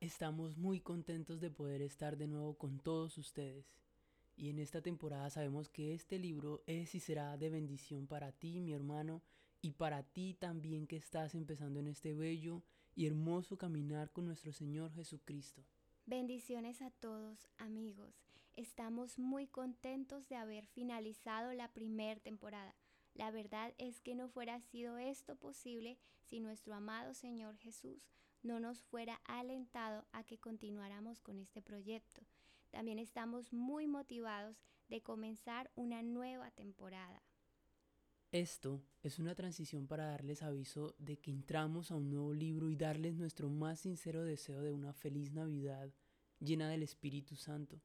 Estamos muy contentos de poder estar de nuevo con todos ustedes. Y en esta temporada sabemos que este libro es y será de bendición para ti, mi hermano, y para ti también que estás empezando en este bello y hermoso caminar con nuestro Señor Jesucristo. Bendiciones a todos amigos. Estamos muy contentos de haber finalizado la primera temporada. La verdad es que no fuera sido esto posible si nuestro amado Señor Jesús no nos fuera alentado a que continuáramos con este proyecto. También estamos muy motivados de comenzar una nueva temporada. Esto es una transición para darles aviso de que entramos a un nuevo libro y darles nuestro más sincero deseo de una feliz Navidad llena del Espíritu Santo.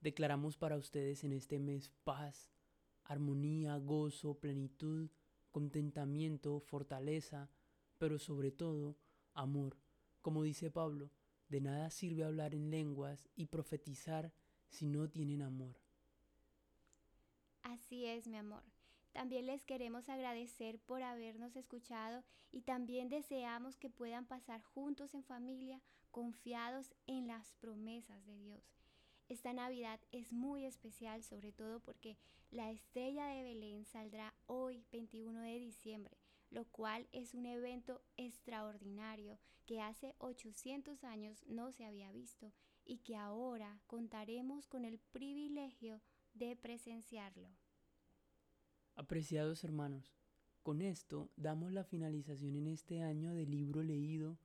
Declaramos para ustedes en este mes paz, armonía, gozo, plenitud, contentamiento, fortaleza, pero sobre todo amor. Como dice Pablo, de nada sirve hablar en lenguas y profetizar si no tienen amor. Así es, mi amor. También les queremos agradecer por habernos escuchado y también deseamos que puedan pasar juntos en familia, confiados en las promesas de Dios. Esta Navidad es muy especial, sobre todo porque la estrella de Belén saldrá hoy, 21 de diciembre, lo cual es un evento extraordinario que hace 800 años no se había visto y que ahora contaremos con el privilegio de presenciarlo. Apreciados hermanos, con esto damos la finalización en este año del libro leído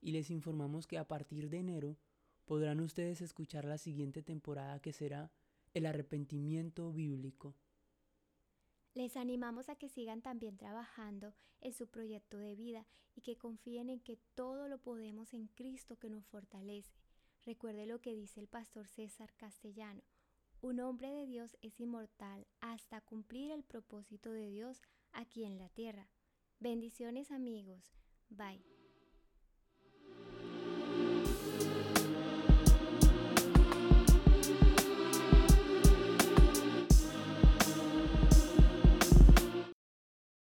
y les informamos que a partir de enero podrán ustedes escuchar la siguiente temporada que será el arrepentimiento bíblico. Les animamos a que sigan también trabajando en su proyecto de vida y que confíen en que todo lo podemos en Cristo que nos fortalece. Recuerde lo que dice el pastor César Castellano. Un hombre de Dios es inmortal hasta cumplir el propósito de Dios aquí en la tierra. Bendiciones amigos. Bye.